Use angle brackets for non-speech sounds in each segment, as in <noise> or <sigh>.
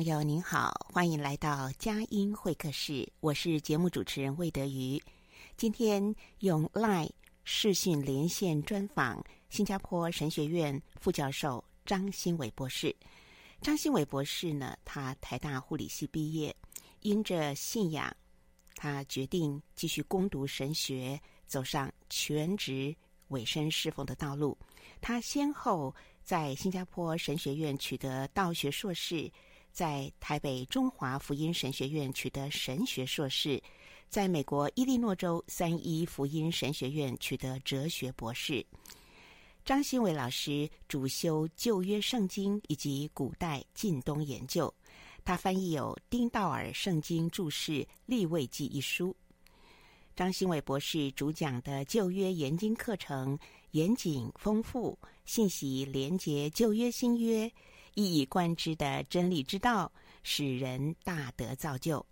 朋友，您好，欢迎来到佳音会客室。我是节目主持人魏德瑜。今天用 Line 视讯连线专访新加坡神学院副教授张新伟博士。张新伟博士呢，他台大护理系毕业，因着信仰，他决定继续攻读神学，走上全职委身侍奉的道路。他先后在新加坡神学院取得道学硕士。在台北中华福音神学院取得神学硕士，在美国伊利诺州三一福音神学院取得哲学博士。张新伟老师主修旧约圣经以及古代近东研究，他翻译有《丁道尔圣经注释立位记》一书。张新伟博士主讲的旧约研经课程严谨丰富，信息连结旧约新约。一以贯之的真理之道，使人大德造就。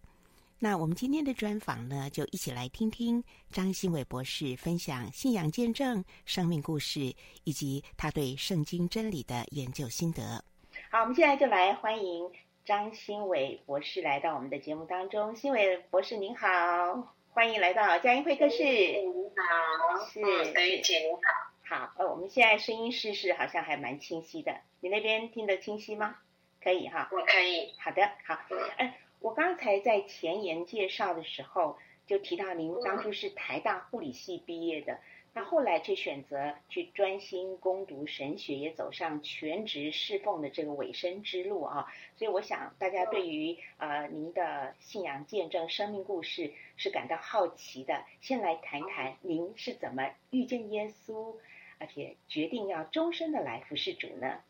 那我们今天的专访呢，就一起来听听张新伟博士分享信仰见证、生命故事，以及他对圣经真理的研究心得。好，我们现在就来欢迎张新伟博士来到我们的节目当中。新伟博士您好，欢迎来到佳音会客室。您好，是德瑜姐您好。好，呃，我们现在声音试试，好像还蛮清晰的。你那边听得清晰吗？可以哈。我可以。好的，好。哎，我刚才在前言介绍的时候就提到，您当初是台大护理系毕业的，那后来却选择去专心攻读神学，也走上全职侍奉的这个委身之路啊。所以我想大家对于呃您的信仰见证、生命故事是感到好奇的。先来谈谈您是怎么遇见耶稣。而且决定要终身的来服侍主呢？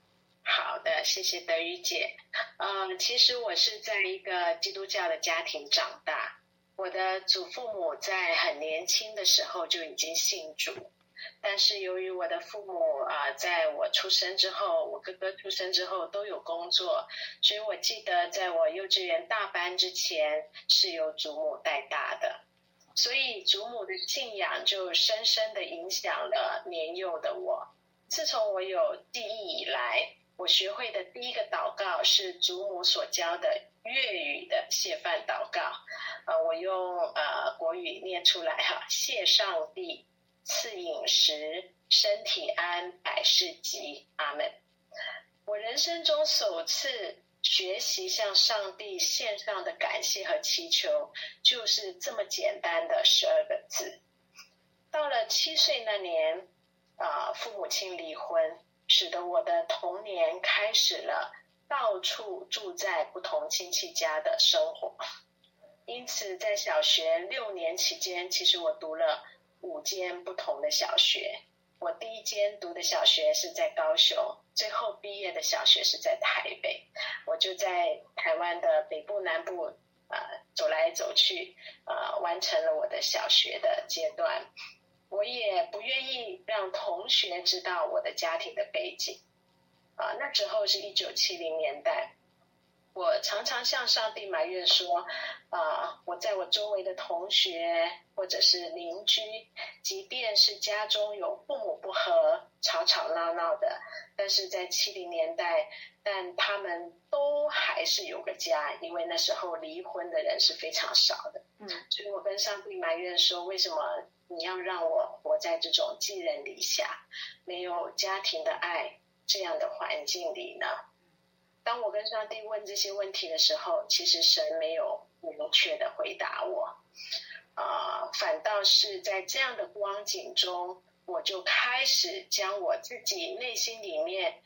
好的，谢谢德瑜姐。嗯，其实我是在一个基督教的家庭长大，我的祖父母在很年轻的时候就已经信主，但是由于我的父母啊，在我出生之后，我哥哥出生之后都有工作，所以我记得在我幼稚园大班之前是由祖母带大的。所以祖母的信仰就深深的影响了年幼的我。自从我有记忆以来，我学会的第一个祷告是祖母所教的粤语的谢饭祷告。呃，我用呃国语念出来哈，谢上帝赐饮食，身体安，百事吉，阿门。我人生中首次。学习向上帝献上的感谢和祈求，就是这么简单的十二个字。到了七岁那年，啊，父母亲离婚，使得我的童年开始了到处住在不同亲戚家的生活。因此，在小学六年期间，其实我读了五间不同的小学。我第一间读的小学是在高雄，最后毕业的小学是在台北。我就在台湾的北部、南部，呃，走来走去，呃，完成了我的小学的阶段。我也不愿意让同学知道我的家庭的背景。啊、那之后是一九七零年代，我常常向上帝埋怨说，啊、呃，我在我周围的同学或者是邻居，即便是家中有父母不和、吵吵闹闹的，但是在七零年代，但他们都还是有个家，因为那时候离婚的人是非常少的。嗯，所以我跟上帝埋怨说，为什么你要让我活在这种寄人篱下、没有家庭的爱这样的环境里呢？当我跟上帝问这些问题的时候，其实神没有明确的回答我，啊、反倒是在这样的光景中，我就开始将我自己内心里面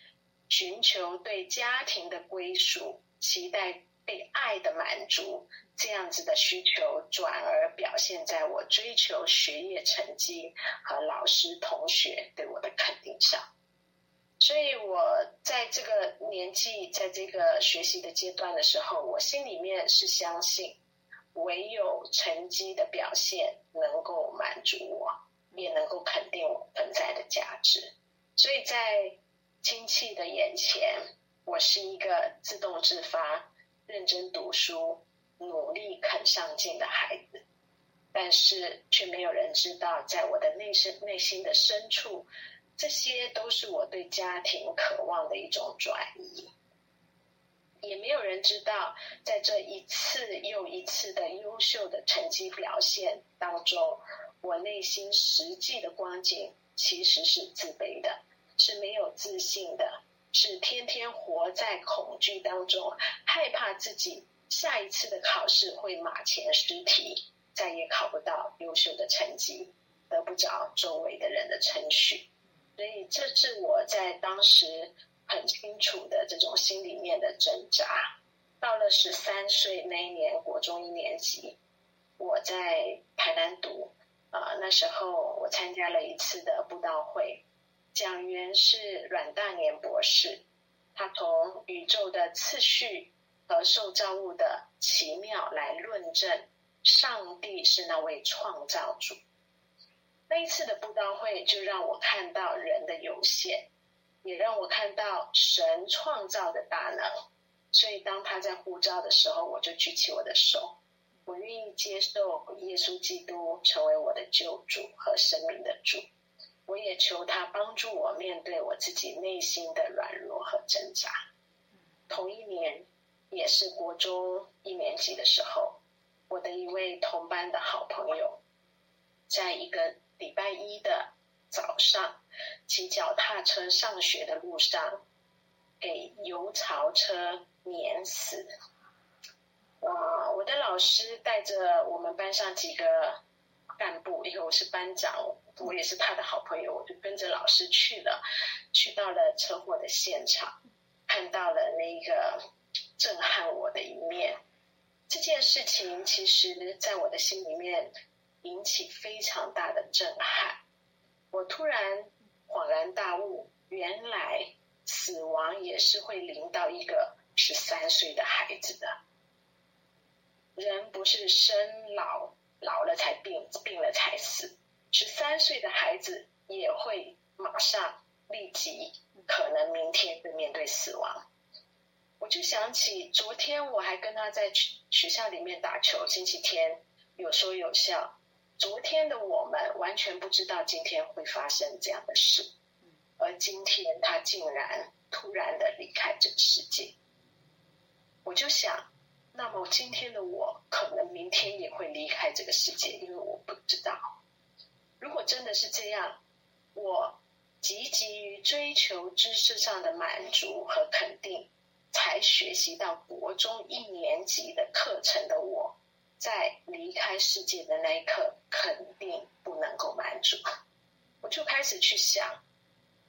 寻求对家庭的归属、期待被爱的满足这样子的需求，转而表现在我追求学业成绩和老师同学对我的肯定上。所以我在这个年纪，在这个学习的阶段的时候，我心里面是相信，唯有成绩的表现能够满足我，也能够肯定我存在的价值。所以在亲戚的眼前，我是一个自动自发、认真读书、努力肯上进的孩子，但是却没有人知道，在我的内心内心的深处。这些都是我对家庭渴望的一种转移，也没有人知道，在这一次又一次的优秀的成绩表现当中，我内心实际的光景其实是自卑的，是没有自信的，是天天活在恐惧当中，害怕自己下一次的考试会马前失蹄，再也考不到优秀的成绩，得不着周围的人的称许。所以，这是我在当时很清楚的这种心里面的挣扎。到了十三岁那一年，国中一年级，我在台南读啊、那时候我参加了一次的布道会，讲员是阮大年博士，他从宇宙的次序和受造物的奇妙来论证上帝是那位创造主。那一次的布道会，就让我看到人的有限，也让我看到神创造的大能。所以，当他在呼召的时候，我就举起我的手，我愿意接受耶稣基督成为我的救主和生命的主。我也求他帮助我面对我自己内心的软弱和挣扎。同一年，也是国中一年级的时候，我的一位同班的好朋友，在一个。礼拜一的早上，骑脚踏车上学的路上，给油槽车碾死。啊，我的老师带着我们班上几个干部，因为我是班长，我也是他的好朋友，我就跟着老师去了，去到了车祸的现场，看到了那个震撼我的一面。这件事情，其实在我的心里面。引起非常大的震撼，我突然恍然大悟，原来死亡也是会临到一个十三岁的孩子的。人不是生老老了才病，病了才死，十三岁的孩子也会马上立即，可能明天会面对死亡。我就想起昨天我还跟他在学校里面打球，星期天有说有笑。昨天的我们完全不知道今天会发生这样的事，而今天他竟然突然的离开这个世界。我就想，那么今天的我可能明天也会离开这个世界，因为我不知道。如果真的是这样，我积极于追求知识上的满足和肯定，才学习到国中一年级的课程的我。在离开世界的那一刻，肯定不能够满足。我就开始去想，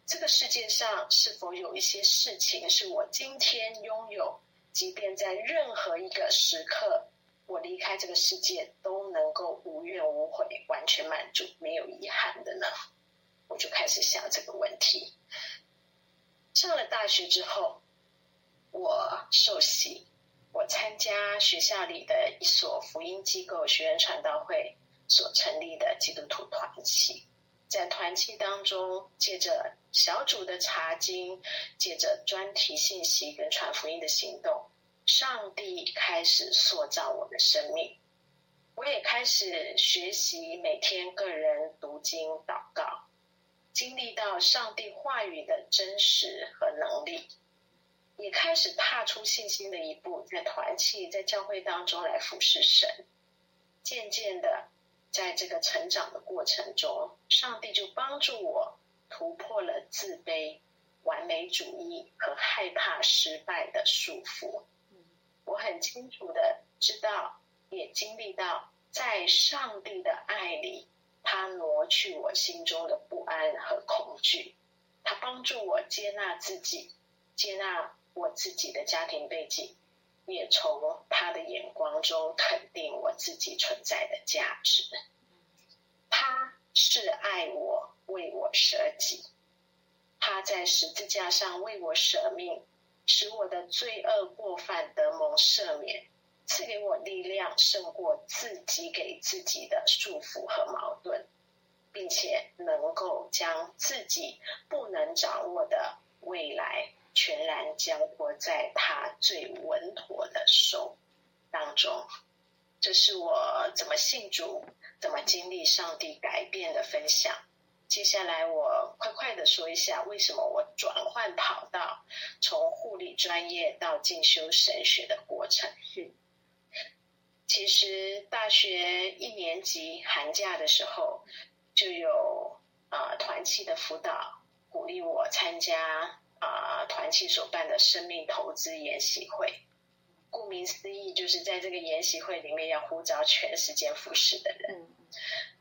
这个世界上是否有一些事情是我今天拥有，即便在任何一个时刻，我离开这个世界都能够无怨无悔、完全满足、没有遗憾的呢？我就开始想这个问题。上了大学之后，我受洗。我参加学校里的一所福音机构学员传道会所成立的基督徒团契，在团契当中，借着小组的查经，借着专题信息跟传福音的行动，上帝开始塑造我的生命，我也开始学习每天个人读经祷告，经历到上帝话语的真实和能力，也开始踏出信心的一步，在团契、在教会当中来服侍神。渐渐的，在这个成长的过程中，上帝就帮助我突破了自卑、完美主义和害怕失败的束缚。我很清楚的知道，也经历到，在上帝的爱里，他挪去我心中的不安和恐惧，他帮助我接纳自己，接纳我自己的家庭背景，也从他的眼光中肯定我自己存在的价值。他是爱我，为我舍己，他在十字架上为我舍命。使我的罪恶过犯得蒙赦免，赐给我力量胜过自己给自己的束缚和矛盾，并且能够将自己不能掌握的未来全然交托在他最稳妥的手当中。这是我怎么信主、怎么经历上帝改变的分享。接下来我快快的说一下，为什么我转换跑道，从护理专业到进修神学的过程。嗯，其实大学一年级寒假的时候，就有啊、呃、团契的辅导鼓励我参加啊、呃、团契所办的生命投资研习会。顾名思义，就是在这个研习会里面要呼召全时间服侍的人。嗯、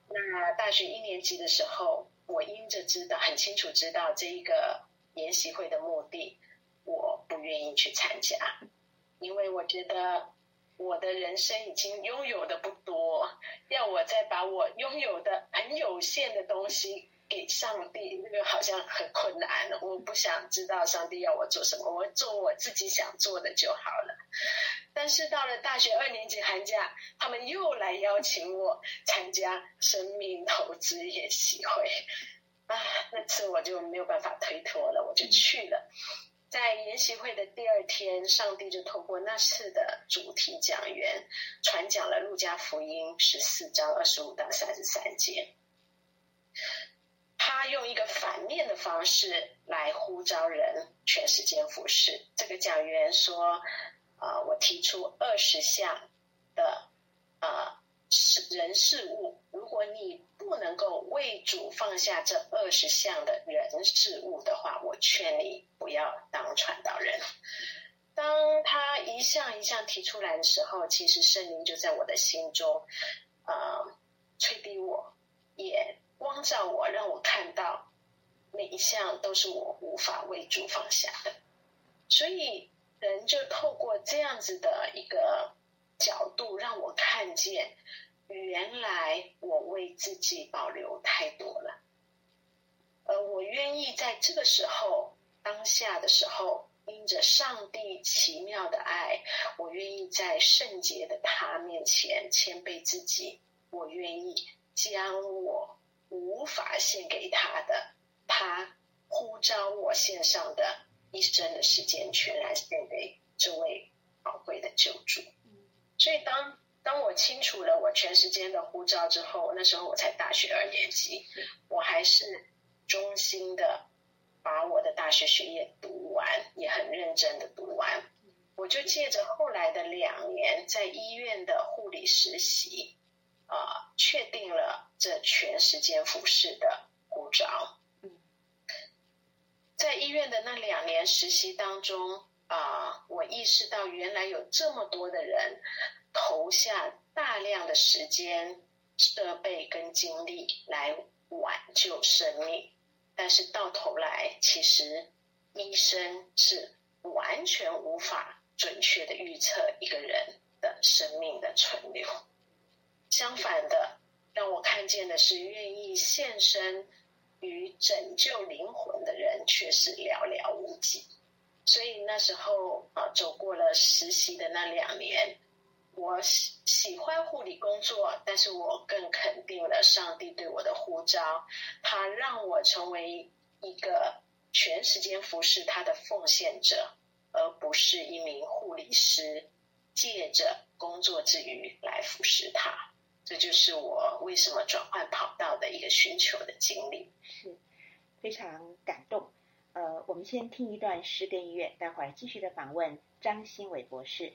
那大学一年级的时候。我因着知道很清楚知道这一个研习会的目的，我不愿意去参加，因为我觉得我的人生已经拥有的不多，要我再把我拥有的很有限的东西给上帝，那个好像很困难。我不想知道上帝要我做什么，我做我自己想做的就好了。但是到了大学二年级寒假，他们又来邀请我参加生命投资研习会，啊，那次我就没有办法推脱了，我就去了。在研习会的第二天，上帝就透过那次的主题讲员传讲了路加福音十四章二十五到三十三节。他用一个反面的方式来呼召人全时间服侍。这个讲员说。啊，我提出二十项的啊事人事物，如果你不能够为主放下这二十项的人事物的话，我劝你不要当传道人。当他一项一项提出来的时候，其实圣灵就在我的心中啊催逼我，也光照我，让我看到每一项都是我无法为主放下的，所以。人就透过这样子的一个角度，让我看见，原来我为自己保留太多了，而我愿意在这个时候、当下的时候，因着上帝奇妙的爱，我愿意在圣洁的他面前谦卑自己，我愿意将我无法献给他的，他呼召我献上的。一生的时间全然献给这位宝贵的救主。所以当当我清楚了我全时间的呼召之后，那时候我才大学二年级，我还是衷心的把我的大学学业读完，也很认真的读完。我就借着后来的两年在医院的护理实习，啊、呃，确定了这全时间服侍的呼召。在医院的那两年实习当中，啊，我意识到原来有这么多的人投下大量的时间、设备跟精力来挽救生命，但是到头来，其实医生是完全无法准确的预测一个人的生命的存留。相反的，让我看见的是愿意献身。与拯救灵魂的人却是寥寥无几，所以那时候啊，走过了实习的那两年，我喜喜欢护理工作，但是我更肯定了上帝对我的呼召，他让我成为一个全时间服侍他的奉献者，而不是一名护护理师，借着工作之余来服侍他。这就是我为什么转换跑道的一个寻求的经历，是非常感动。呃，我们先听一段诗歌音乐，待会儿继续的访问张新伟博士。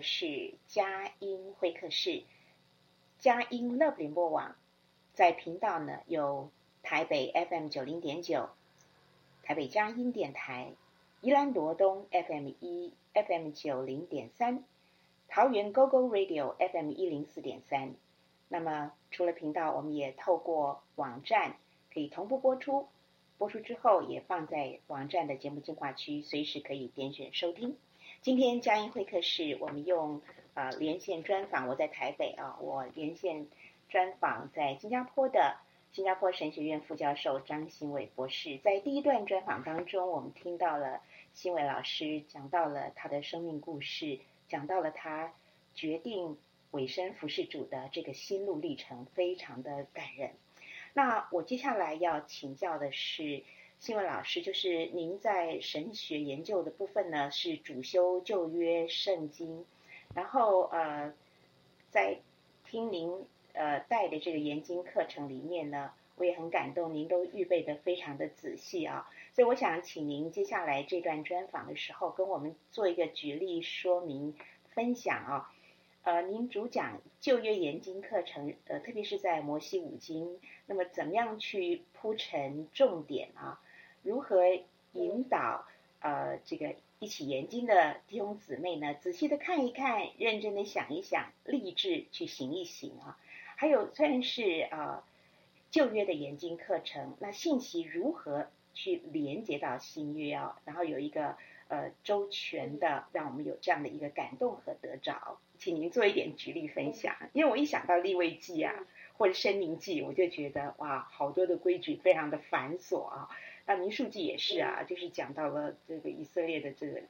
是佳音会客室，佳音乐联播网，在频道呢有台北 FM 九零点九，台北佳音电台，宜兰罗东 FM 一 FM 九零点三，桃园 GoGo Radio FM 一零四点三。那么除了频道，我们也透过网站可以同步播出，播出之后也放在网站的节目精华区，随时可以点选收听。今天佳音会客室，我们用啊、连线专访。我在台北啊，我连线专访在新加坡的新加坡神学院副教授张新伟博士。在第一段专访当中，我们听到了新伟老师讲到了他的生命故事，讲到了他决定委身服侍主的这个心路历程，非常的感人。那我接下来要请教的是。新闻老师，就是您在神学研究的部分呢，是主修旧约圣经，然后呃，在听您呃带的这个研经课程里面呢，我也很感动，您都预备得非常的仔细啊，所以我想请您接下来这段专访的时候，跟我们做一个举例说明分享啊，呃，您主讲旧约研经课程，呃，特别是在摩西五经，那么怎么样去铺陈重点啊？如何引导呃这个一起研经的弟兄姊妹呢？仔细的看一看，认真的想一想，立志去行一行啊。还有虽然是啊旧约的研经课程，那信息如何去连接到新约啊？然后有一个呃周全的，让我们有这样的一个感动和得着，请您做一点举例分享。因为我一想到立位记啊，或者申明记，我就觉得哇，好多的规矩非常的繁琐啊。那您书记也是啊，就是讲到了这个以色列的这个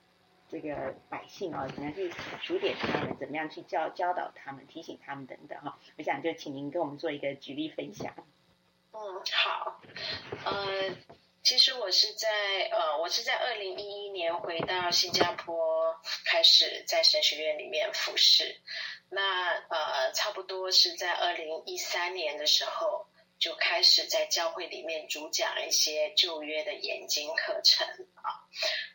这个百姓啊，怎么样去数点他们，怎么样去教教导他们，提醒他们等等哈。我想就请您跟我们做一个举例分享。嗯，好，呃，其实我是在呃，我是在二零一一年回到新加坡，开始在神学院里面服侍。那呃，差不多是在二零一三年的时候。就开始在教会里面主讲一些旧约的研经课程啊。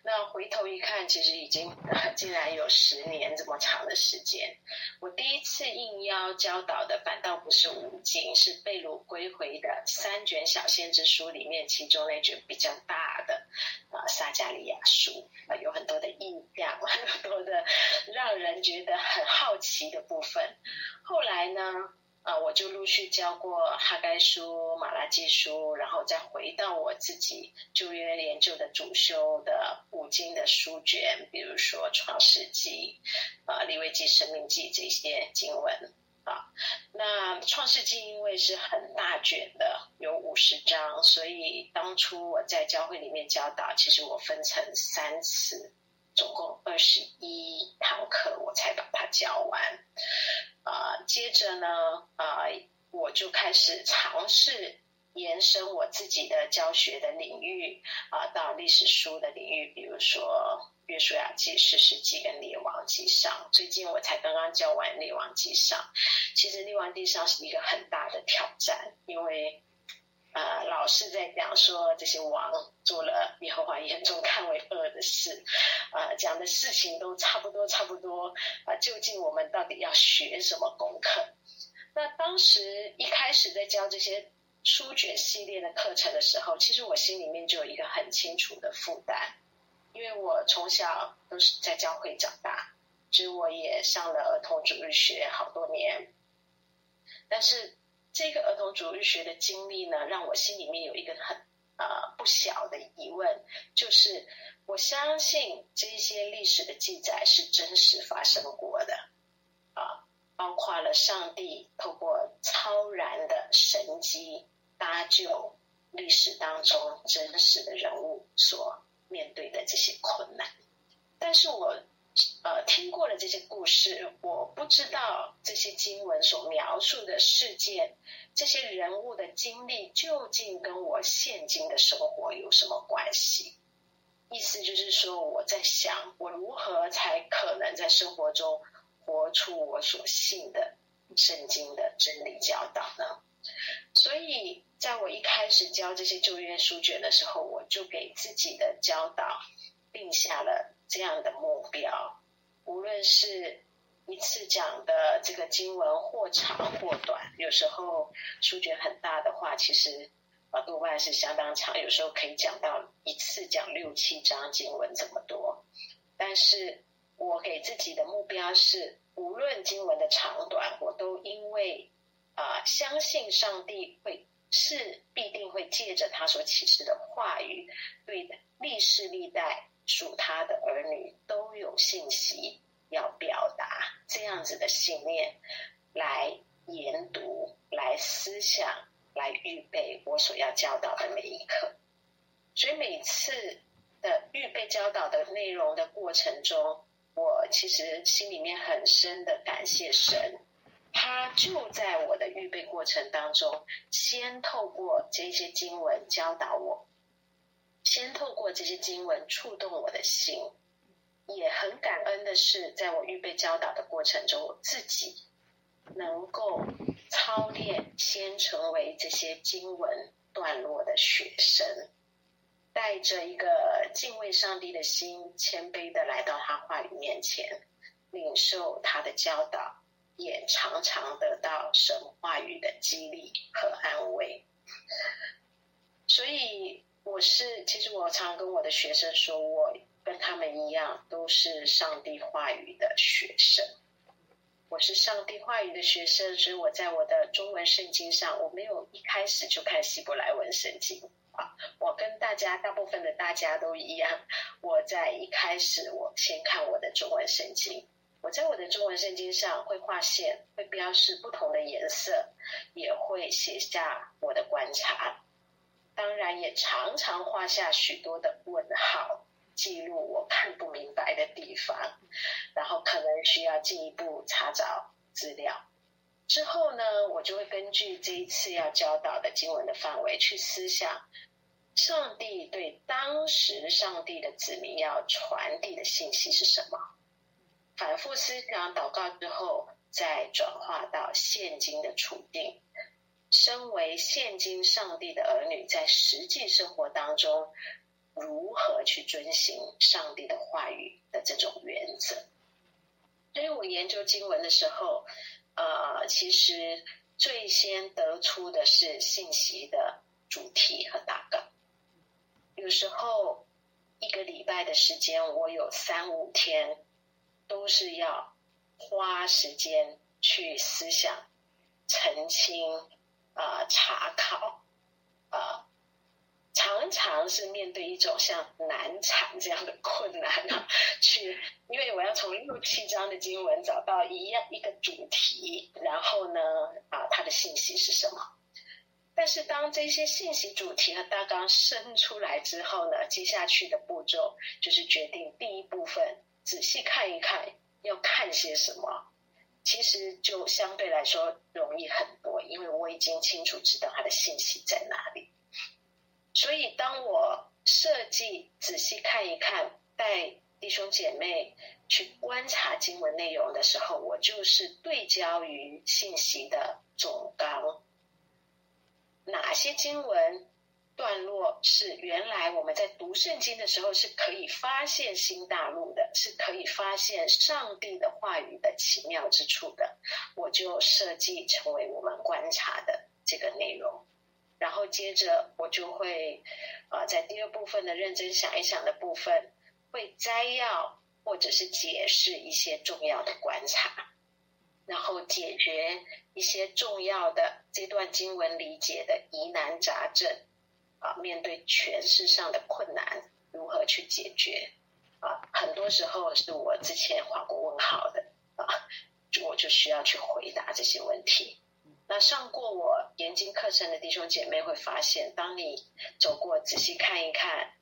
那回头一看，其实已经 <laughs> 竟然有十年这么长的时间。我第一次应邀教导的反倒不是五经，是被掳归回的三卷小先知书里面其中那卷比较大的啊撒迦利亚书啊，有很多的意象，<laughs> 很多的让人觉得很好奇的部分。后来呢？啊，我就陆续教过哈该书、马拉基书，然后再回到我自己旧约研究的主修的五经的书卷，比如说创世纪、啊利未记、生命记这些经文啊。那创世纪因为是很大卷的，有五十章，所以当初我在教会里面教导，其实我分成三次，总共二十一堂课，我才把它教完。啊、呃，接着呢，啊、呃，我就开始尝试延伸我自己的教学的领域啊、到历史书的领域，比如说《约书亚记》、《士师记》跟《列王记上》。最近我才刚刚教完《列王记上》，其实《列王记上》是一个很大的挑战，因为。呃，老是在讲说这些王做了耶和华眼中看为恶的事，呃，讲的事情都差不多，差不多。啊、究竟我们到底要学什么功课？那当时一开始在教这些书卷系列的课程的时候，其实我心里面就有一个很清楚的负担，因为我从小都是在教会长大，所以我也上了儿童主日学好多年，但是这个儿童主日学的经历呢，让我心里面有一个很呃不小的疑问，就是我相信这些历史的记载是真实发生过的啊。包括了上帝透过超然的神迹搭救历史当中真实的人物所面对的这些困难，但是我呃听过了这些故事，我不知道这些经文所描述的事件，这些人物的经历究竟跟我现今的生活有什么关系？意思就是说，我在想，我如何才可能在生活中。活出我所信的圣经的真理教导呢？所以，在我一开始教这些旧约书卷的时候，我就给自己的教导定下了这样的目标：无论是一次讲的这个经文或长或短，有时候书卷很大的话，其实啊多半是相当长，有时候可以讲到一次讲六七章经文这么多，但是。我给自己的目标是，无论经文的长短，我都因为啊、相信上帝会是必定会借着他所启示的话语，对历世历代属他的儿女都有信息要表达，这样子的信念来研读、来思想、来预备我所要教导的每一课。所以每次的预备教导的内容的过程中，我其实心里面很深的感谢神，他就在我的预备过程当中，先透过这些经文教导我，先透过这些经文触动我的心，也很感恩的是，在我预备教导的过程中，我自己能够操练，先成为这些经文段落的学生。带着一个敬畏上帝的心，谦卑的来到他话语面前，领受他的教导，也常常得到神话语的激励和安慰。所以，我是其实我常跟我的学生说，我跟他们一样，都是上帝话语的学生。我是上帝话语的学生，所以我在我的中文圣经上，我没有一开始就看希伯来文圣经啊。我跟大家大部分的大家都一样，我在一开始我先看我的中文圣经，我在我的中文圣经上会画线，会标示不同的颜色，也会写下我的观察，也常常画下许多的问号，记录我看不明白的地方，然后可能需要进一步查找资料。之后呢，我就会根据这一次要教导的经文的范围去思想。上帝对当时上帝的子民要传递的信息是什么？反复思想、祷告之后，再转化到现今的处境。身为现今上帝的儿女，在实际生活当中，如何去遵行上帝的话语的这种原则？所以我研究经文的时候，呃，其实最先得出的是信息的主题和大纲。有时候一个礼拜的时间，我有三五天都是要花时间去思想、澄清、呃、查考，啊、常常是面对一种像难产这样的困难啊，去，因为我要从六七章的经文找到一样一个主题，然后呢，啊、呃，它的信息是什么？但是当这些信息主题和大纲生出来之后呢，接下去的步骤就是决定第一部分，仔细看一看要看些什么。其实就相对来说容易很多，因为我已经清楚知道它的信息在哪里。所以当我设计仔细看一看，带弟兄姐妹去观察经文内容的时候，我就是对焦于信息的总纲。哪些经文段落是原来我们在读圣经的时候是可以发现新大陆的，是可以发现上帝的话语的奇妙之处的，我就设计成为我们观察的。这个内容。然后接着我就会，呃，在第二部分的认真想一想的部分，会摘要或者是解释一些重要的观察，然后解决一些重要的这段经文理解的疑难杂症，啊，面对权势上的困难，如何去解决？啊，很多时候是我之前画过问号的，啊，我就需要去回答这些问题。那上过我研经课程的弟兄姐妹会发现，当你走过仔细看一看，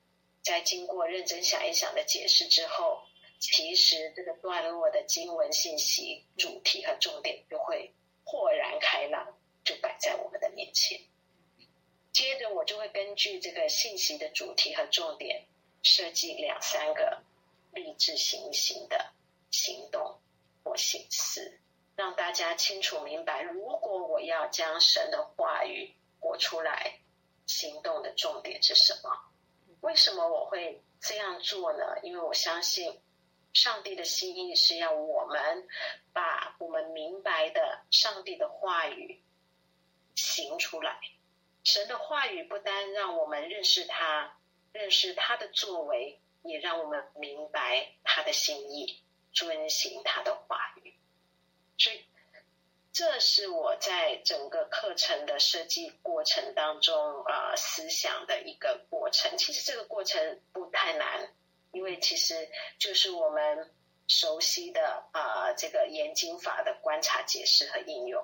在经过认真想一想的解释之后，其实这个段落的经文信息、主题和重点就会豁然开朗，就摆在我们的面前。接着我就会根据这个信息的主题和重点，设计两三个立志行行的行动或形式。让大家清楚明白，如果我要将神的话语活出来，行动的重点是什么？为什么我会这样做呢？因为我相信，上帝的心意是要我们把我们明白的上帝的话语行出来。神的话语不单让我们认识他，认识他的作为，也让我们明白他的心意，遵行他的话语。所以，这是我在整个课程的设计过程当中啊、思想的一个过程。其实这个过程不太难，因为其实就是我们熟悉的啊、这个研经法的观察、解释和应用。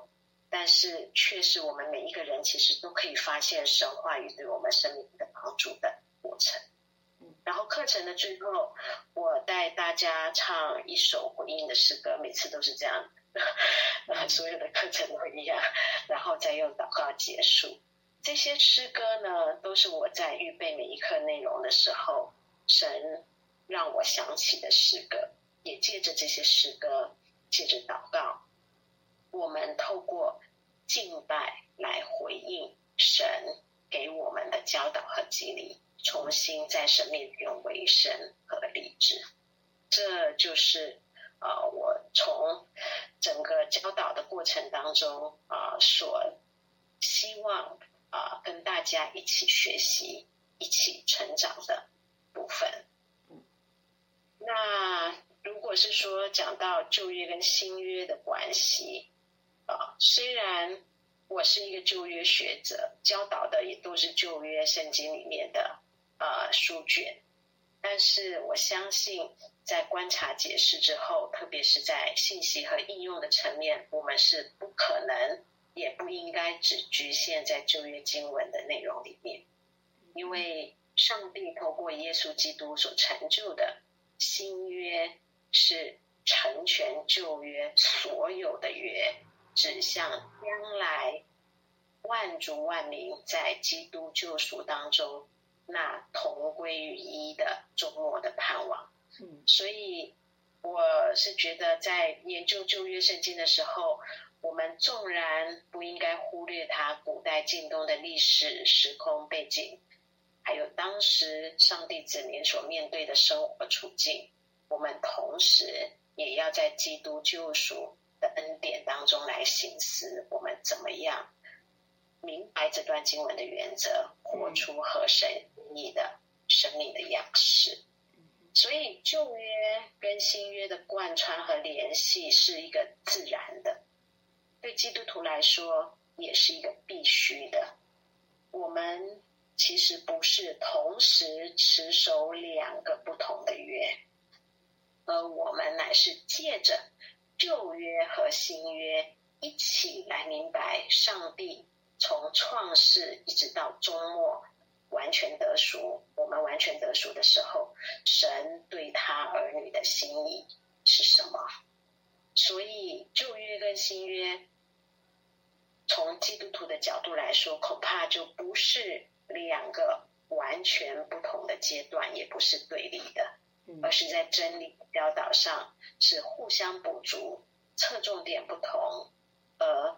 但是，却是我们每一个人其实都可以发现神话语对我们生命的帮助的过程。然后课程的最后，我带大家唱一首回应的诗歌，每次都是这样。<laughs> 所有的课程都一样，然后再用祷告结束。这些诗歌呢，都是我在预备每一课内容的时候，神让我想起的诗歌。也借着这些诗歌，借着祷告，我们透过敬拜来回应神给我们的教导和激励，重新在神面前为神和立志。这就是。啊，我从整个教导的过程当中啊，所希望啊跟大家一起学习、一起成长的部分。那如果是说讲到旧约跟新约的关系啊，<laughs> 虽然我是一个旧约学者，教导的也都是旧约圣经里面的啊书卷。但是我相信，在观察解释之后，特别是在信息和应用的层面，我们是不可能，也不应该只局限在旧约经文的内容里面，因为上帝透过耶稣基督所成就的新约，是成全旧约所有的约，指向将来万族万民在基督救赎当中。那同归于一的终末的盼望，嗯，所以我是觉得在研究旧约圣经的时候，我们纵然不应该忽略它古代近东的历史时空背景，还有当时上帝子民所面对的生活处境，我们同时也要在基督救赎的恩典当中来省思，我们怎么样明白这段经文的原则，活出合神你的生命的样式，所以旧约跟新约的贯穿和联系是一个自然的，对基督徒来说也是一个必须的。我们其实不是同时持守两个不同的约，而我们乃是借着旧约和新约一起来明白上帝从创世一直到终末。完全得赎，我们完全得赎的时候，神对他儿女的心意是什么？所以旧约跟新约，从基督徒的角度来说，恐怕就不是两个完全不同的阶段，也不是对立的，而是在真理教导上是互相补足，侧重点不同，而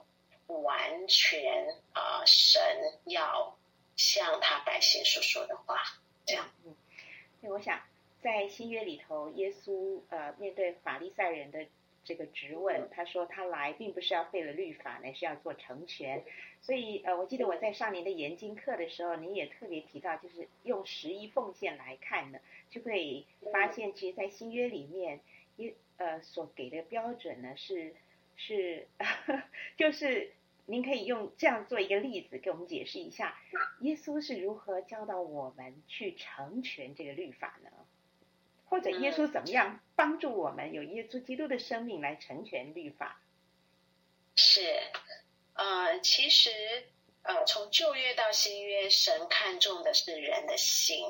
完全啊、神要。向他百姓所说的话，这样。嗯，所以我想在新约里头，耶稣呃面对法利赛人的这个质问，他说他来并不是要废了律法，乃是要做成全。所以呃，我记得我在上您的研经课的时候，您也特别提到，就是用十一奉献来看呢，就会发现，其实，在新约里面，呃所给的标准呢是是，<laughs> 就是您可以用这样做一个例子给我们解释一下，耶稣是如何教导我们去成全这个律法呢？或者耶稣怎么样帮助我们有耶稣基督的生命来成全律法？是，呃，其实呃，从旧约到新约，神看重的是人的心，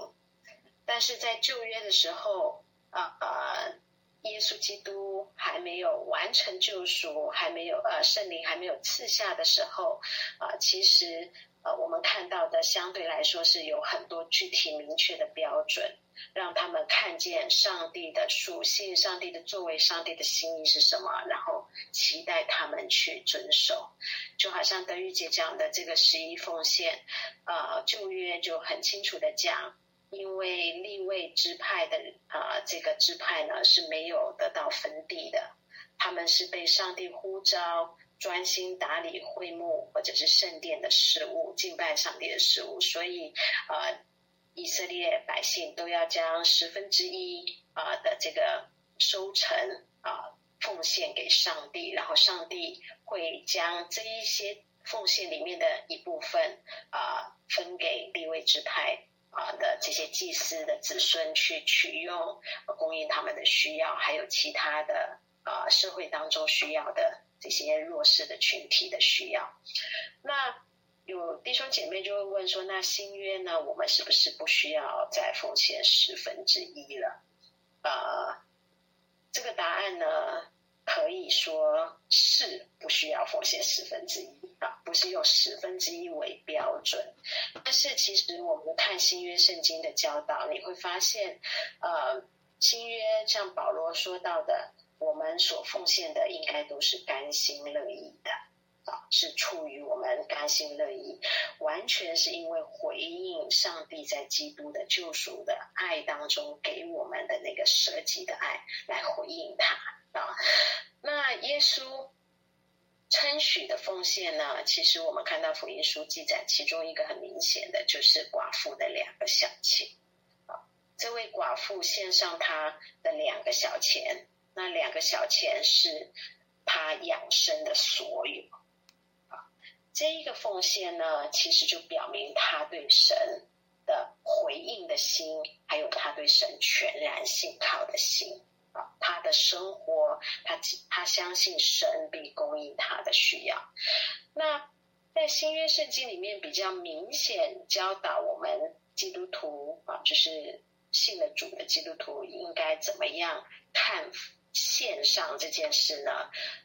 但是在旧约的时候，啊、呃、呃，耶稣基督还没有完成救赎，还没有呃圣灵还没有赐下的时候，啊、呃，其实呃，我们看到的相对来说是有很多具体明确的标准。让他们看见上帝的属性、上帝的作为、上帝的心意是什么，然后期待他们去遵守。就好像德玉姐讲的这个十一奉献，呃，旧约就很清楚的讲，因为立位支派的啊、这个支派呢是没有得到分地的，他们是被上帝呼召，专心打理会幕或者是圣殿的事务、敬拜上帝的事务，所以呃。以色列百姓都要将十分之一啊的这个收成啊奉献给上帝，然后上帝会将这一些奉献里面的一部分啊分给立位支派啊的这些祭司的子孙去取用，供应他们的需要，还有其他的啊社会当中需要的这些弱势的群体的需要。那有弟兄姐妹就会问说：“那新约呢？我们是不是不需要再奉献十分之一了？”呃，这个答案呢，可以说是不需要奉献十分之一啊，不是用十分之一为标准。但是其实我们看新约圣经的教导，你会发现，呃，新约像保罗说到的，我们所奉献的应该都是甘心乐意的。啊，是出于我们甘心乐意，完全是因为回应上帝在基督的救赎的爱当中给我们的那个舍己的爱来回应他啊。那耶稣称许的奉献呢？其实我们看到福音书记载，其中一个很明显的就是寡妇的两个小钱啊。这位寡妇献上她的两个小钱，那两个小钱是她养生的所有。啊这一个奉献呢，其实就表明他对神的回应的心，还有他对神全然信靠的心啊，他的生活，他他相信神必供应他的需要。那在新约圣经里面比较明显教导我们基督徒啊，就是信了主的基督徒应该怎么样看献上这件事呢，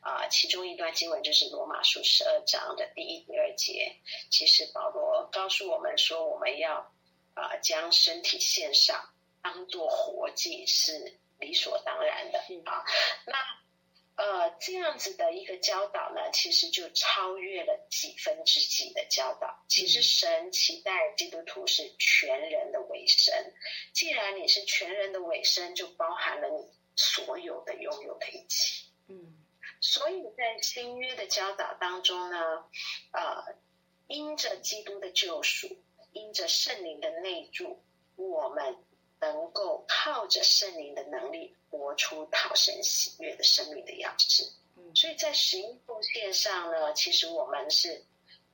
啊，其中一段经文就是罗马书十二章的第一、第二节。其实保罗告诉我们说，我们要啊将身体献上，当做活祭是理所当然的啊。那呃这样子的一个教导呢，其实就超越了几分之几的教导。其实神期待基督徒是全人的委身，既然你是全人的委身，就包含了你。所有的拥有的一切，嗯，所以在新约的教导当中呢，呃，因着基督的救赎，因着圣灵的内住，我们能够靠着圣灵的能力，活出讨神喜悦的生命的样式。嗯，所以在十一奉献上呢，其实我们是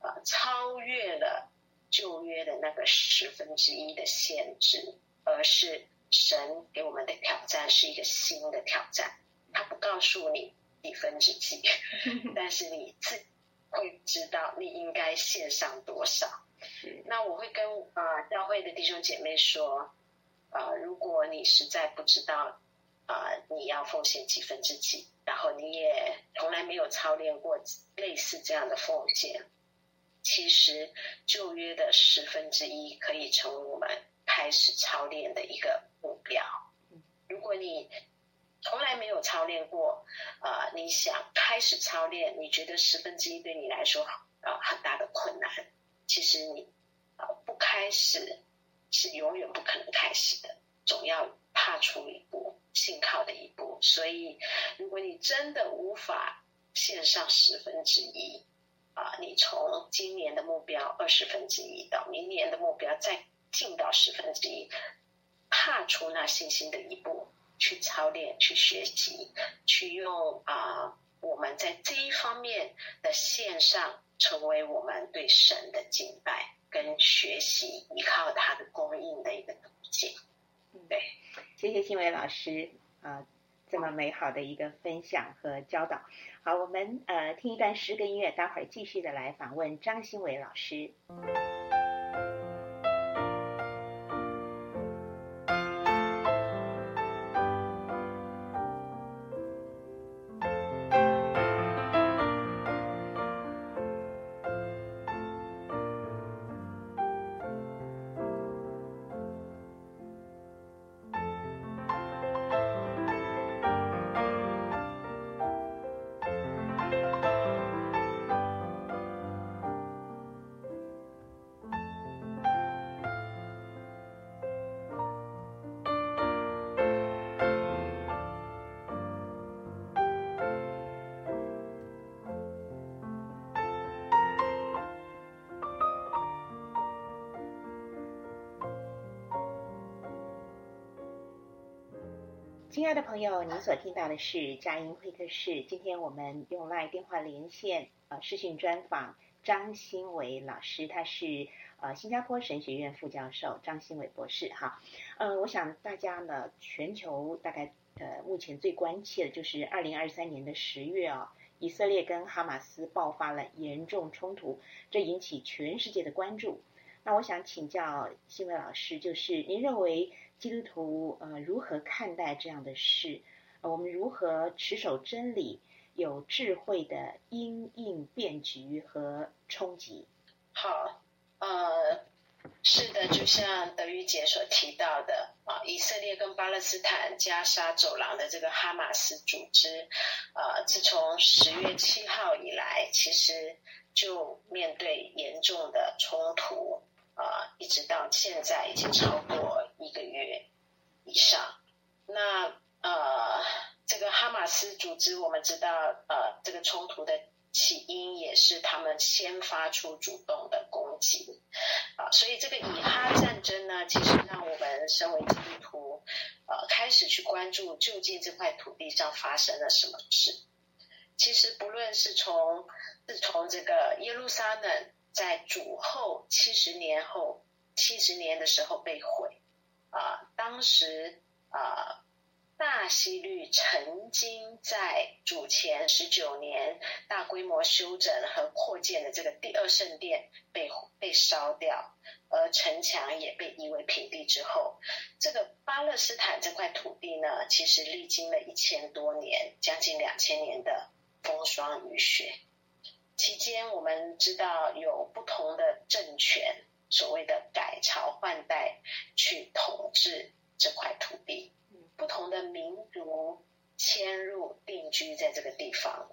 呃超越了旧约的那个十分之一的限制，而是。神给我们的挑战是一个新的挑战，他不告诉你几分之几，<laughs> 但是你自己会知道你应该献上多少。那我会跟啊、呃、教会的弟兄姐妹说，啊、呃，如果你实在不知道啊、呃、你要奉献几分之几，然后你也从来没有操练过类似这样的奉献，其实旧约的十分之一可以成为我们开始操练的一个目标。如果你从来没有操练过，呃，你想开始操练，你觉得十分之一对你来说，呃，很大的困难。其实你，呃，不开始是永远不可能开始的，总要踏出一步，信靠的一步。所以，如果你真的无法献上十分之一，啊，你从今年的目标二十分之一到明年的目标再进到十分之一，踏出那信心的一步，去操练、去学习、去用啊，我们在这一方面的线上，成为我们对神的敬拜跟学习，依靠它的供应的一个途径。对，谢谢新伟老师啊。呃这么美好的一个分享和教导，好，我们呃听一段诗歌音乐，待会儿继续的来访问张新伟老师。亲爱的朋友，您所听到的是佳音会客室。今天我们用 LINE 电话连线，呃，视讯专访张新伟老师，他是呃新加坡神学院副教授张新伟博士。哈，呃，我想大家呢，全球大概呃目前最关切的就是二零二三年的十月啊，以色列跟哈马斯爆发了严重冲突，这引起全世界的关注。那我想请教新伟老师，就是您认为？基督徒呃如何看待这样的事？我们如何持守真理，有智慧的因应变局和冲击？好，呃，是的，就像德语姐所提到的啊，以色列跟巴勒斯坦加沙走廊的这个哈马斯组织，呃，自从十月七号以来，其实就面对严重的冲突。啊、一直到现在已经超过一个月以上。那呃，这个哈马斯组织，我们知道，呃，这个冲突的起因也是他们先发出主动的攻击啊、所以这个以哈战争呢，其实让我们身为基督徒，呃，开始去关注究竟这块土地上发生了什么事。其实不论是从自从这个耶路撒冷。在主后七十年后，七十年的时候被毁啊、当时啊、大希律曾经在主前十九年大规模修整和扩建的这个第二圣殿被被烧掉，而城墙也被夷为平地之后，这个巴勒斯坦这块土地呢，其实历经了一千多年，将近两千年的风霜雨雪。期间，我们知道有不同的政权，所谓的改朝换代，去统治这块土地。不同的民族迁入定居在这个地方，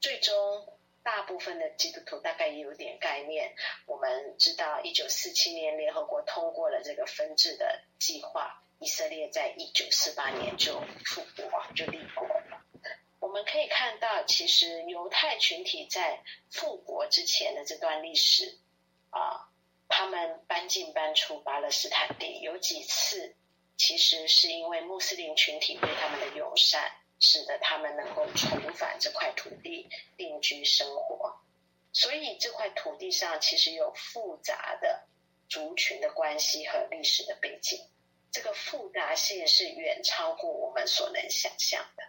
最终大部分的基督徒大概也有点概念。我们知道，一九四七年联合国通过了这个分治的计划，以色列在一九四八年就复国，就立国。我们可以看到，其实犹太群体在复国之前的这段历史啊，他们搬进搬出巴勒斯坦地，有几次其实是因为穆斯林群体对他们的友善，使得他们能够重返这块土地定居生活。所以这块土地上其实有复杂的族群的关系和历史的背景，这个复杂性是远超过我们所能想象的。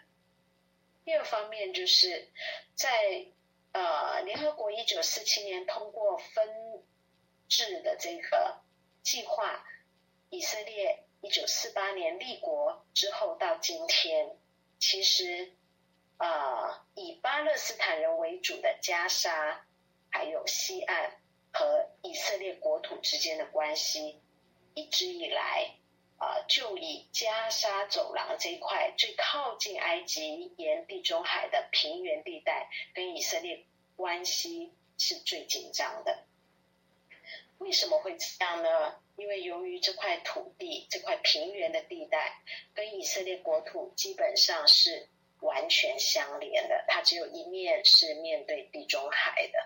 第二方面就是在呃联合国一九四七年通过分治的这个计划，以色列一九四八年立国之后到今天，其实啊、以巴勒斯坦人为主的加沙，还有西岸和以色列国土之间的关系，一直以来。啊、就以加沙走廊这一块最靠近埃及沿地中海的平原地带，跟以色列关系是最紧张的。为什么会这样呢？因为由于这块土地，这块平原的地带，跟以色列国土基本上是完全相连的，它只有一面是面对地中海的，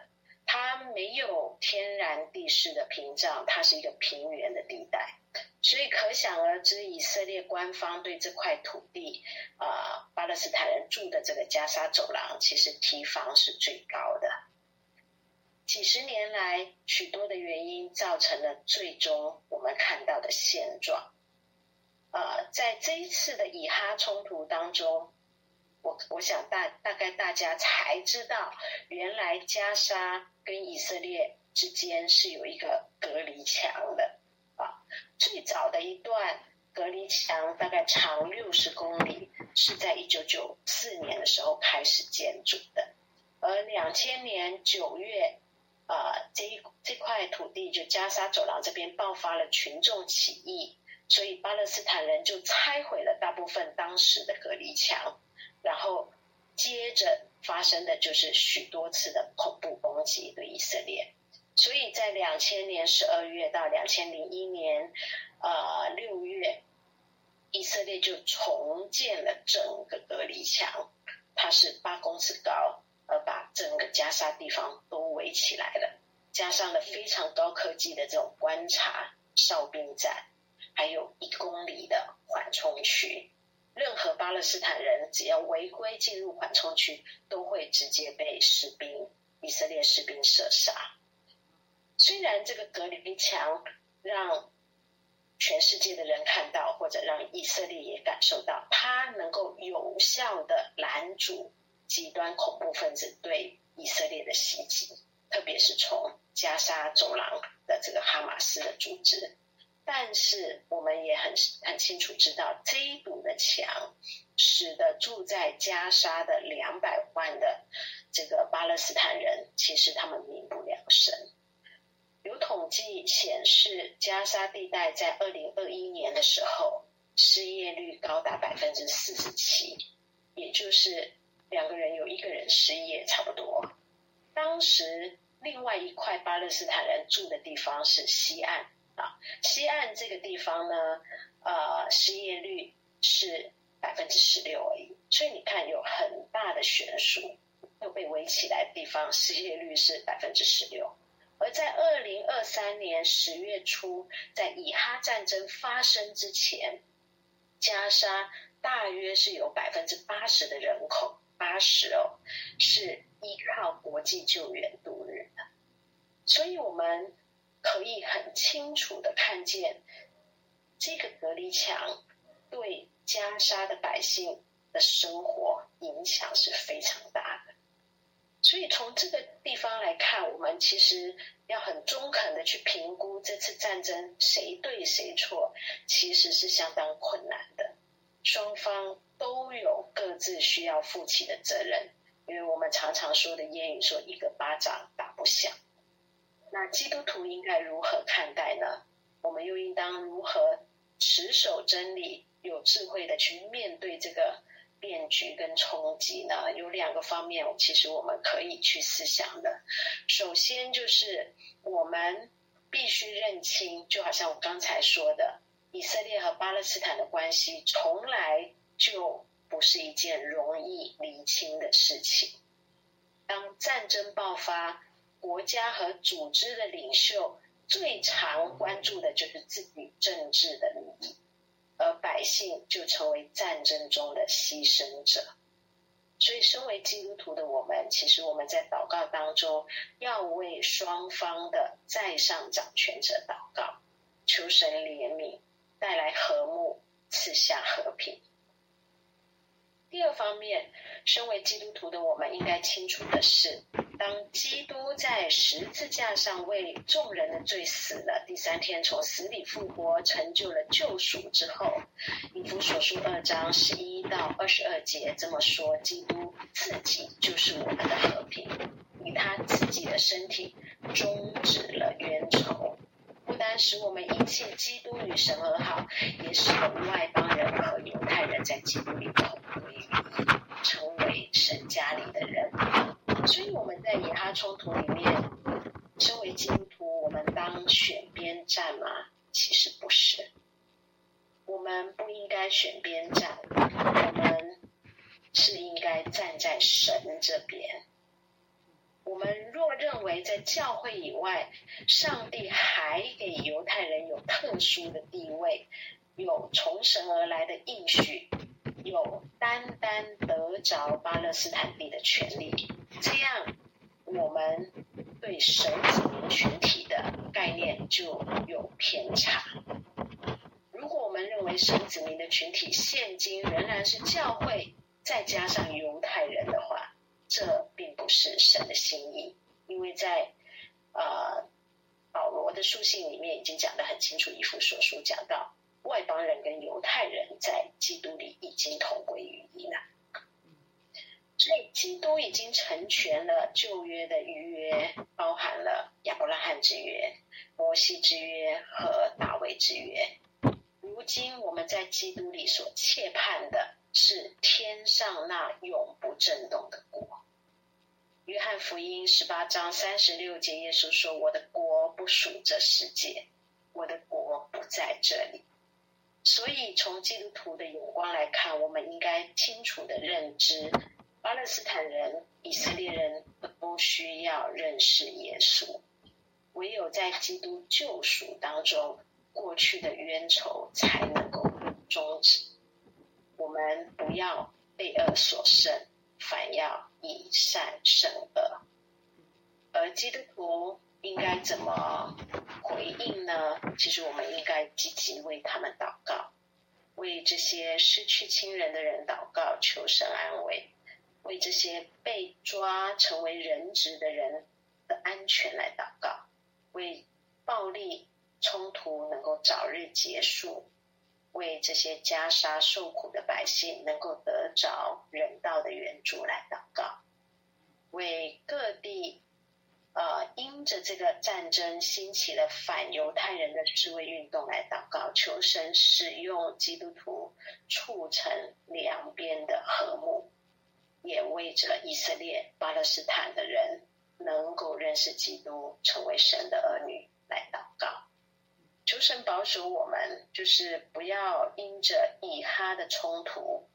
它没有天然地势的屏障，它是一个平原的地带。所以可想而知，以色列官方对这块土地，啊、巴勒斯坦人住的这个加沙走廊，其实提防是最高的。几十年来，许多的原因造成了最终我们看到的现状。呃，在这一次的以哈冲突当中，我我想大大概大家才知道，原来加沙跟以色列之间是有一个隔离墙的。啊，最早的一段隔离墙大概长六十公里，是在一九九四年的时候开始建筑的，而两千年九月，啊，这一这块土地就加沙走廊这边爆发了群众起义，所以巴勒斯坦人就拆毁了大部分当时的隔离墙，然后接着发生的就是许多次的恐怖攻击对以色列。所以在两千年十二月到两千零一年，呃六月，以色列就重建了整个隔离墙，它是八公尺高，整个加沙地方都围起来了，加上了非常高科技的这种观察哨兵站，还有一公里的缓冲区，任何巴勒斯坦人只要违规进入缓冲区，都会直接被士兵以色列士兵射杀。虽然这个隔离墙让全世界的人看到，或者让以色列也感受到，它能够有效地拦阻极端恐怖分子对以色列的袭击，特别是从加沙走廊的这个哈马斯的组织。但是我们也很很清楚知道，这一堵的墙使得住在加沙的两百万的这个巴勒斯坦人，其实他们民不聊生。有统计显示，加沙地带在二零二一年的时候，失业率高达百分之四十七，也就是两个人有一个人失业，差不多。当时另外一块巴勒斯坦人住的地方是西岸啊，西岸这个地方呢，呃，失业率是百分之十六而已，所以你看有很大的悬殊，又被围起来的地方失业率是百分之十六。而在二零二三年十月初，在以哈战争发生之前，加沙大约是有百分之八十的人口，八十哦，是依靠国际救援度日的。所以我们可以很清楚的看见，这个隔离墙对加沙的百姓的生活影响是非常大的。所以从这个地方来看，我们其实要很中肯的去评估这次战争谁对谁错，其实是相当困难。双方都有各自需要负起的责任，因为我们常常说的谚语说“一个巴掌打不响”。那基督徒应该如何看待呢？我们又应当如何持守真理，有智慧的去面对这个？变局跟冲击呢，有两个方面，其实我们可以去思想的。首先就是我们必须认清，就好像我刚才说的，以色列和巴勒斯坦的关系从来就不是一件容易厘清的事情。当战争爆发，国家和组织的领袖最常关注的就是自己政治的利益。而百姓就成为战争中的牺牲者，所以身为基督徒的我们，其实我们在祷告当中要为双方的在上掌权者祷告，求神怜悯，带来和睦，赐下和平。第二方面，身为基督徒的我们应该清楚的是，当基督在十字架上为众人的罪死了，第三天从死里复活，成就了救赎之后，以弗所书二章十一到二十二节这么说：基督自己就是我们的和平，以他自己的身体终止了冤仇，但使我们因信基督与神和好，也使我们外邦人和犹太人在基督里同归于一，成为神家里的人。所以我们在以哈冲突里面，身为基督徒，我们当选边站吗？其实不是，我们不应该选边站，我们是应该站在神这边。我们若认为在教会以外，上帝还给犹太人有特殊的地位，有从神而来的应许，有单单得着巴勒斯坦地的权利，这样我们对神子民群体的概念就有偏差。如果我们认为神子民的群体现今仍然是教会，再加上犹太人的话，这并不是神的心意，因为在呃保罗的书信里面已经讲得很清楚，以弗所书讲到外邦人跟犹太人在基督里已经同归于一了，所以基督已经成全了旧约的逾约，包含了亚伯拉罕之约、摩西之约和大卫之约。如今我们在基督里所切盼的是天上那永不震动的国。约翰福音十八章三十六节，耶稣说：“我的国不属这世界，我的国不在这里。”所以，从基督徒的眼光来看，我们应该清楚地认知，巴勒斯坦人、以色列人都需要认识耶稣。唯有在基督救赎当中，过去的冤仇才能够终止。我们不要被恶所胜。反要以善胜恶，而基督徒应该怎么回应呢？其实我们应该积极为他们祷告，为这些失去亲人的人祷告，求神安慰；为这些被抓成为人质的人的安全来祷告；为暴力冲突能够早日结束。为这些袈裟受苦的百姓能够得着人道的援助来祷告，为各地呃因着这个战争兴起了反犹太人的示威运动来祷告，求神使用基督徒促成两边的和睦，也为着以色列、巴勒斯坦的人能够认识基督，成为神的儿女来祷告。求神保守我们，就是不要因着以哈的冲突，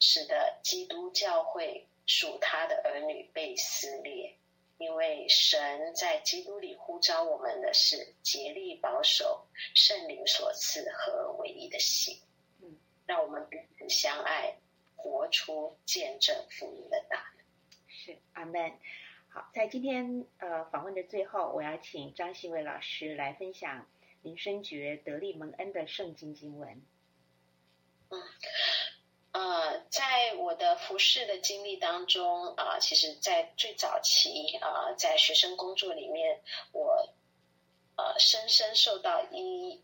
使得基督教会属他的儿女被撕裂。因为神在基督里呼召我们的是竭力保守圣灵所赐和唯一的信。嗯，让我们彼此相爱，活出见证福音的大能。是，阿门。好，在今天呃访问的最后，我要请张信伟老师来分享。林深觉得力蒙恩的圣经经文。嗯，呃，在我的服侍的经历当中啊、其实，在最早期啊、在学生工作里面，我呃深深受到一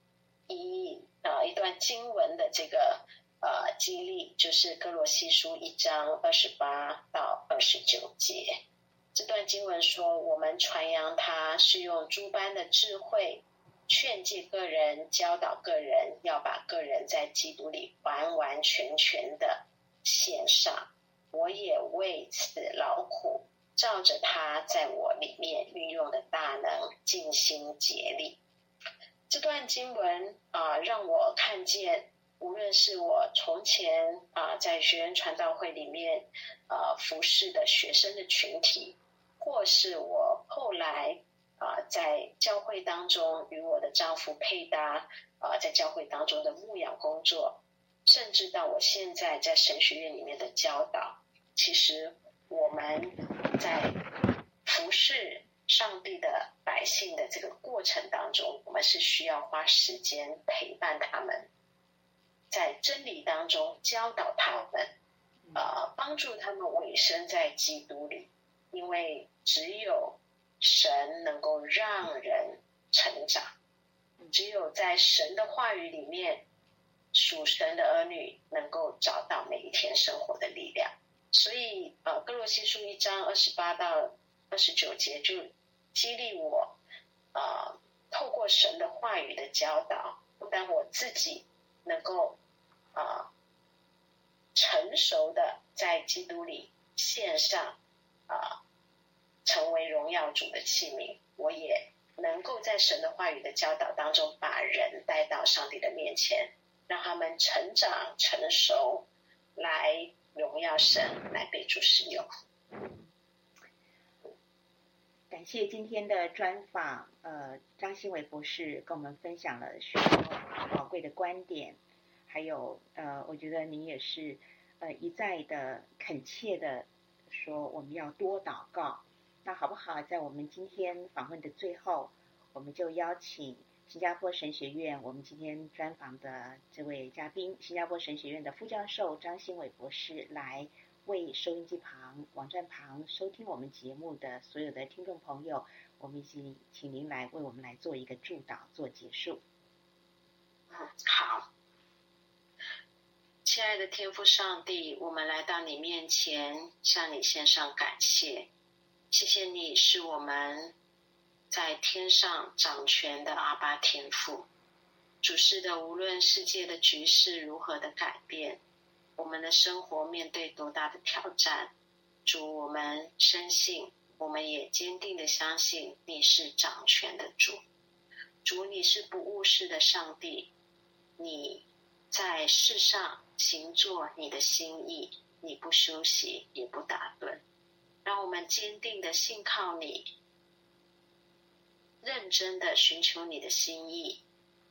一啊、一段经文的这个呃激励，就是歌罗西书一章二十八到二十九节。这段经文说：“我们传扬他是用诸般的智慧。”劝诫个人，教导个人，要把个人在基督里完完全全的献上。我也为此劳苦，照着他在我里面运用的大能，尽心竭力。这段经文啊、让我看见，无论是我从前啊、在学员传道会里面啊、服侍的学生的群体，或是我后来。啊，在教会当中与我的丈夫配搭，啊，在教会当中的牧养工作，甚至到我现在在神学院里面的教导，其实我们在服侍上帝的百姓的这个过程当中，我们是需要花时间陪伴他们，在真理当中教导他们，啊，帮助他们委身在基督里，因为只有。神能够让人成长，只有在神的话语里面，属神的儿女能够找到每一天生活的力量。所以，呃，哥罗西书一章二十八到二十九节就激励我，呃，透过神的话语的教导，不但我自己能够啊、呃、成熟的在基督里献上啊。呃成为荣耀主的器皿，我也能够在神的话语的教导当中，把人带到上帝的面前，让他们成长成熟，来荣耀神来被主使用。感谢今天的专访，呃，张新伟博士跟我们分享了许多宝贵的观点，还有呃，我觉得您也是呃一再的恳切的说我们要多祷告。那好不好？在我们今天访问的最后，我们就邀请新加坡神学院我们今天专访的这位嘉宾，新加坡神学院的副教授张新伟博士来。为收音机旁、网站旁收听我们节目的所有的听众朋友，我们一起请您来为我们来做一个祝祷，做结束。好。亲爱的天父上帝，我们来到你面前，向你献上感谢。谢谢你是我们在天上掌权的阿爸天父，主事的无论世界的局势如何的改变。我们的生活面对多大的挑战，主，我们深信，我们也坚定的相信你是掌权的主。主，你是不误事的上帝，你在世上行做你的心意，你不休息也不打盹。让我们坚定的信靠你，认真的寻求你的心意，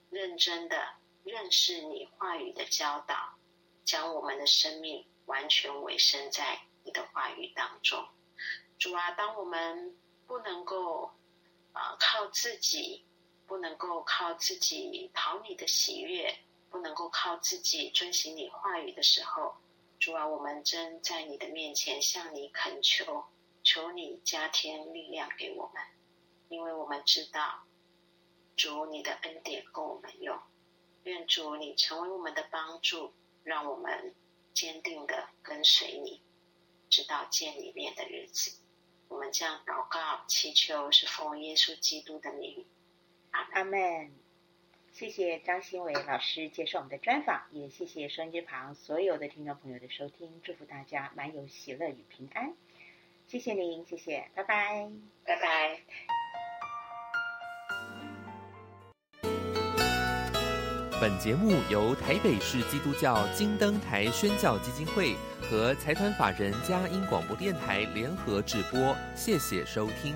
认真的认识你话语的教导。将我们的生命完全委身在你的话语当中，主啊，当我们不能够啊、靠自己，不能够靠自己讨你的喜悦，不能够靠自己遵行你话语的时候，主啊，我们真在你的面前向你恳求，求你加添力量给我们，因为我们知道，主你的恩典够我们用，愿主你成为我们的帮助。让我们坚定的跟随你，直到见你面的日子。我们将祷告祈求，是奉耶稣基督的名。阿门。谢谢张新伟老师接受我们的专访，也谢谢收音机旁所有的听众朋友的收听。祝福大家满有喜乐与平安。谢谢您，谢谢，拜拜，拜拜。本节目由台北市基督教金灯台宣教基金会和财团法人嘉音广播电台联合制播，谢谢收听。